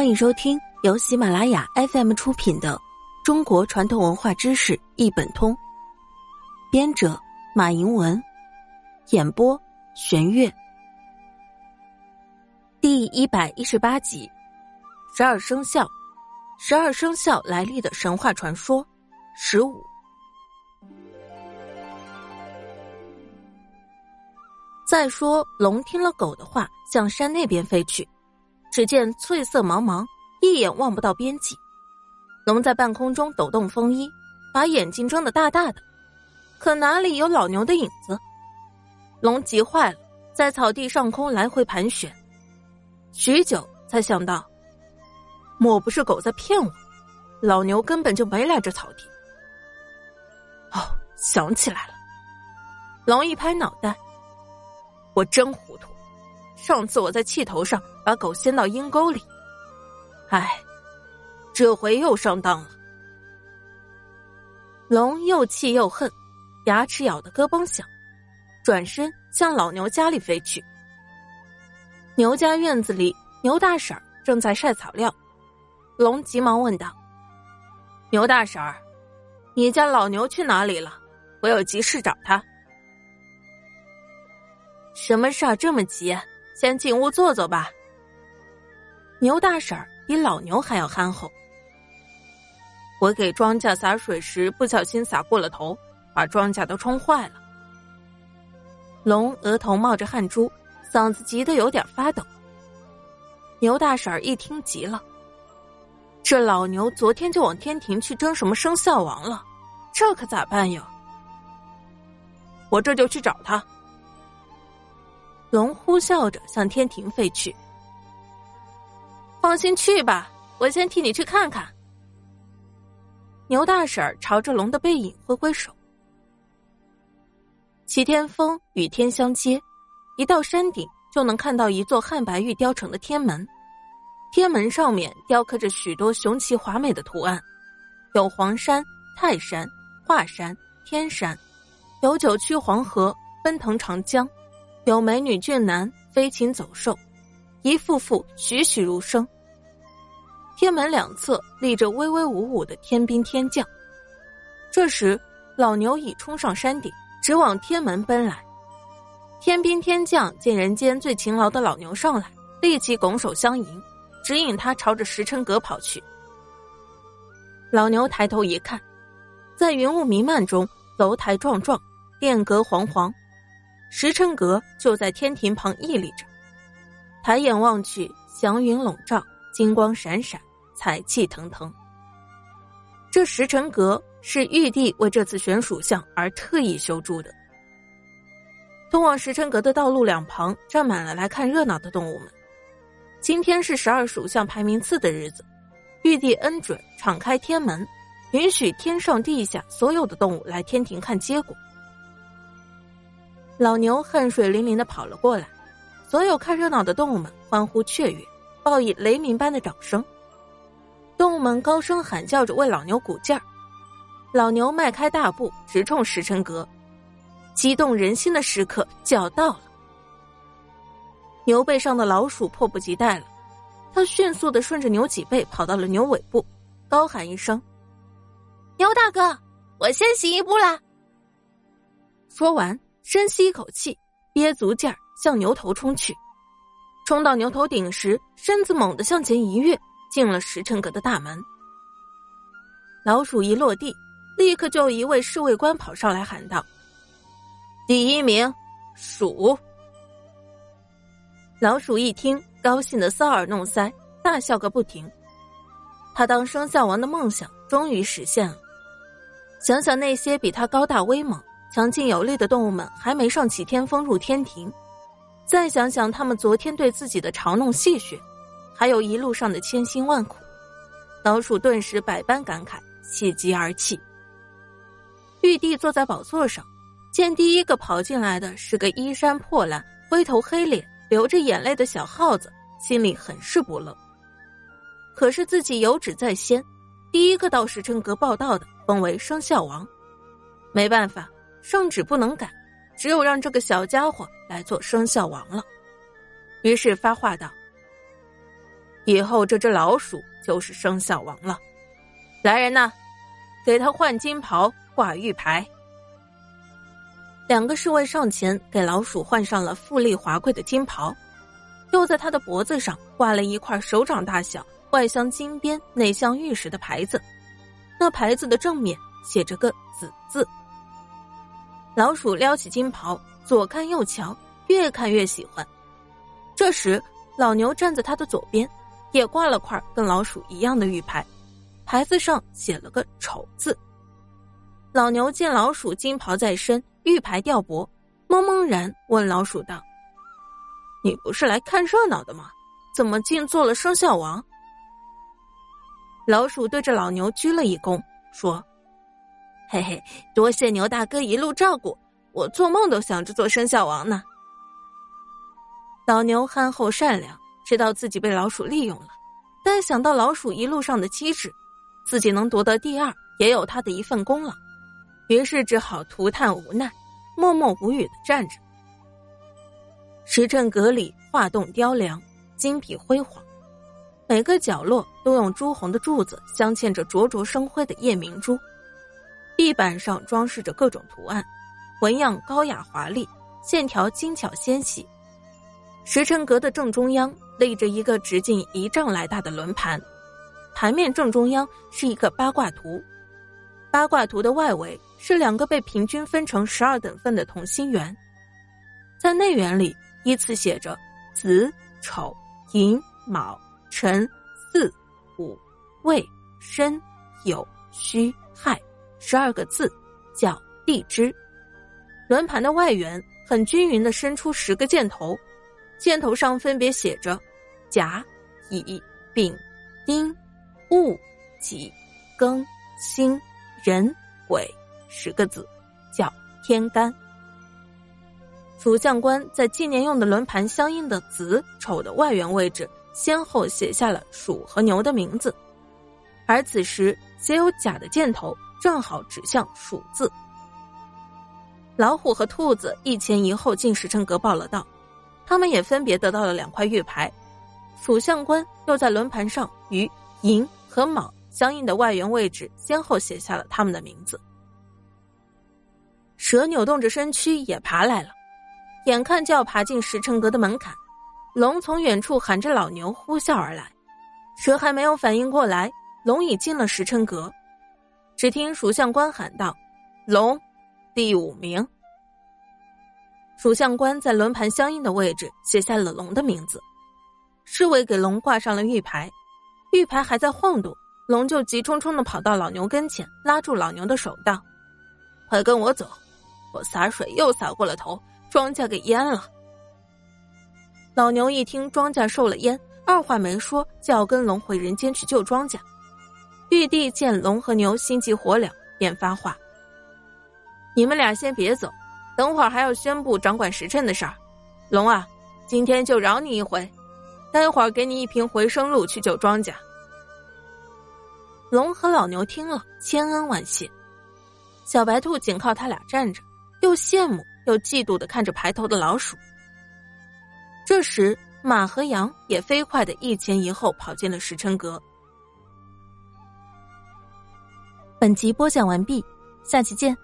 欢迎收听由喜马拉雅 FM 出品的《中国传统文化知识一本通》，编者马迎文，演播玄月。第一百一十八集：十二生肖，十二生肖来历的神话传说。十五。再说，龙听了狗的话，向山那边飞去。只见翠色茫茫，一眼望不到边际。龙在半空中抖动风衣，把眼睛睁得大大的，可哪里有老牛的影子？龙急坏了，在草地上空来回盘旋，许久才想到，莫不是狗在骗我？老牛根本就没来这草地。哦，想起来了，龙一拍脑袋，我真糊涂。上次我在气头上把狗掀到阴沟里，唉，这回又上当了。龙又气又恨，牙齿咬得咯嘣响，转身向老牛家里飞去。牛家院子里，牛大婶正在晒草料，龙急忙问道：“牛大婶，你家老牛去哪里了？我有急事找他。”什么事儿这么急？先进屋坐坐吧。牛大婶比老牛还要憨厚。我给庄稼洒水时不小心洒过了头，把庄稼都冲坏了。龙额头冒着汗珠，嗓子急得有点发抖。牛大婶一听急了，这老牛昨天就往天庭去争什么生肖王了，这可咋办哟？我这就去找他。龙呼啸着向天庭飞去。放心去吧，我先替你去看看。牛大婶朝着龙的背影挥挥手。齐天峰与天相接，一到山顶就能看到一座汉白玉雕成的天门，天门上面雕刻着许多雄奇华美的图案，有黄山、泰山、华山、天山，有九曲黄河奔腾长江。有美女俊男飞禽走兽，一幅幅栩栩如生。天门两侧立着威威武武的天兵天将。这时，老牛已冲上山顶，直往天门奔来。天兵天将见人间最勤劳的老牛上来，立即拱手相迎，指引他朝着石城阁跑去。老牛抬头一看，在云雾弥漫中，楼台幢幢，殿阁煌煌。时辰阁就在天庭旁屹立着，抬眼望去，祥云笼罩，金光闪闪，彩气腾腾。这时辰阁是玉帝为这次选属相而特意修筑的。通往时辰阁的道路两旁站满了来看热闹的动物们。今天是十二属相排名次的日子，玉帝恩准敞开天门，允许天上地下所有的动物来天庭看结果。老牛汗水淋淋的跑了过来，所有看热闹的动物们欢呼雀跃，报以雷鸣般的掌声。动物们高声喊叫着为老牛鼓劲儿。老牛迈开大步直冲时辰阁，激动人心的时刻就要到了。牛背上的老鼠迫不及待了，它迅速的顺着牛脊背跑到了牛尾部，高喊一声：“牛大哥，我先行一步啦！”说完。深吸一口气，憋足劲儿向牛头冲去。冲到牛头顶时，身子猛地向前一跃，进了时辰阁的大门。老鼠一落地，立刻就有一位侍卫官跑上来喊道：“第一名，鼠。”老鼠一听，高兴的搔耳弄腮，大笑个不停。他当生肖王的梦想终于实现了。想想那些比他高大威猛。强劲有力的动物们还没上齐天峰入天庭，再想想他们昨天对自己的嘲弄戏谑，还有一路上的千辛万苦，老鼠顿时百般感慨，喜极而泣。玉帝坐在宝座上，见第一个跑进来的是个衣衫破烂、灰头黑脸、流着眼泪的小耗子，心里很是不乐。可是自己有旨在先，第一个到石城阁报道的封为生肖王，没办法。圣旨不能改，只有让这个小家伙来做生肖王了。于是发话道：“以后这只老鼠就是生肖王了。来人呐，给他换金袍，挂玉牌。两个侍卫上前给老鼠换上了富丽华贵的金袍，又在他的脖子上挂了一块手掌大小、外镶金边、内镶玉石的牌子。那牌子的正面写着个“子”字。老鼠撩起金袍，左看右瞧，越看越喜欢。这时，老牛站在他的左边，也挂了块跟老鼠一样的玉牌。牌子上写了个“丑”字。老牛见老鼠金袍在身，玉牌吊脖，懵懵然问老鼠道：“你不是来看热闹的吗？怎么竟做了生肖王？”老鼠对着老牛鞠了一躬，说：“嘿嘿，多谢牛大哥一路照顾，我做梦都想着做生肖王呢。”老牛憨厚善良，知道自己被老鼠利用了，但想到老鼠一路上的机智。自己能夺得第二，也有他的一份功劳，于是只好涂炭无奈，默默无语的站着。时辰阁里画栋雕梁，金碧辉煌，每个角落都用朱红的柱子镶嵌着灼灼生辉的夜明珠，壁板上装饰着各种图案，纹样高雅华丽，线条精巧纤细。时辰阁的正中央立着一个直径一丈来大的轮盘。盘面正中央是一个八卦图，八卦图的外围是两个被平均分成十二等份的同心圆，在内圆里依次写着子、丑、寅、卯、辰、巳、午、未、申、酉、戌、亥十二个字，叫地支。轮盘的外缘很均匀的伸出十个箭头，箭头上分别写着甲、乙、丙、丁。戊、己、庚、辛、壬、癸十个字，叫天干。主相官在纪年用的轮盘相应的子、丑的外缘位置，先后写下了鼠和牛的名字，而此时写有甲的箭头正好指向鼠字。老虎和兔子一前一后进时辰阁报了到，他们也分别得到了两块玉牌。属相官又在轮盘上与寅。和卯相应的外缘位置，先后写下了他们的名字。蛇扭动着身躯也爬来了，眼看就要爬进时辰阁的门槛，龙从远处喊着老牛呼啸而来，蛇还没有反应过来，龙已进了时辰阁。只听属相官喊道：“龙，第五名。”属相官在轮盘相应的位置写下了龙的名字，侍卫给龙挂上了玉牌。玉牌还在晃动，龙就急冲冲的跑到老牛跟前，拉住老牛的手道：“快跟我走，我洒水又洒过了头，庄稼给淹了。”老牛一听庄稼受了淹，二话没说就要跟龙回人间去救庄稼。玉帝见龙和牛心急火燎，便发话：“你们俩先别走，等会儿还要宣布掌管时辰的事儿。龙啊，今天就饶你一回。”待会儿给你一瓶回生露去救庄稼。龙和老牛听了，千恩万谢。小白兔紧靠他俩站着，又羡慕又嫉妒的看着排头的老鼠。这时，马和羊也飞快的一前一后跑进了时辰阁。本集播讲完毕，下期见。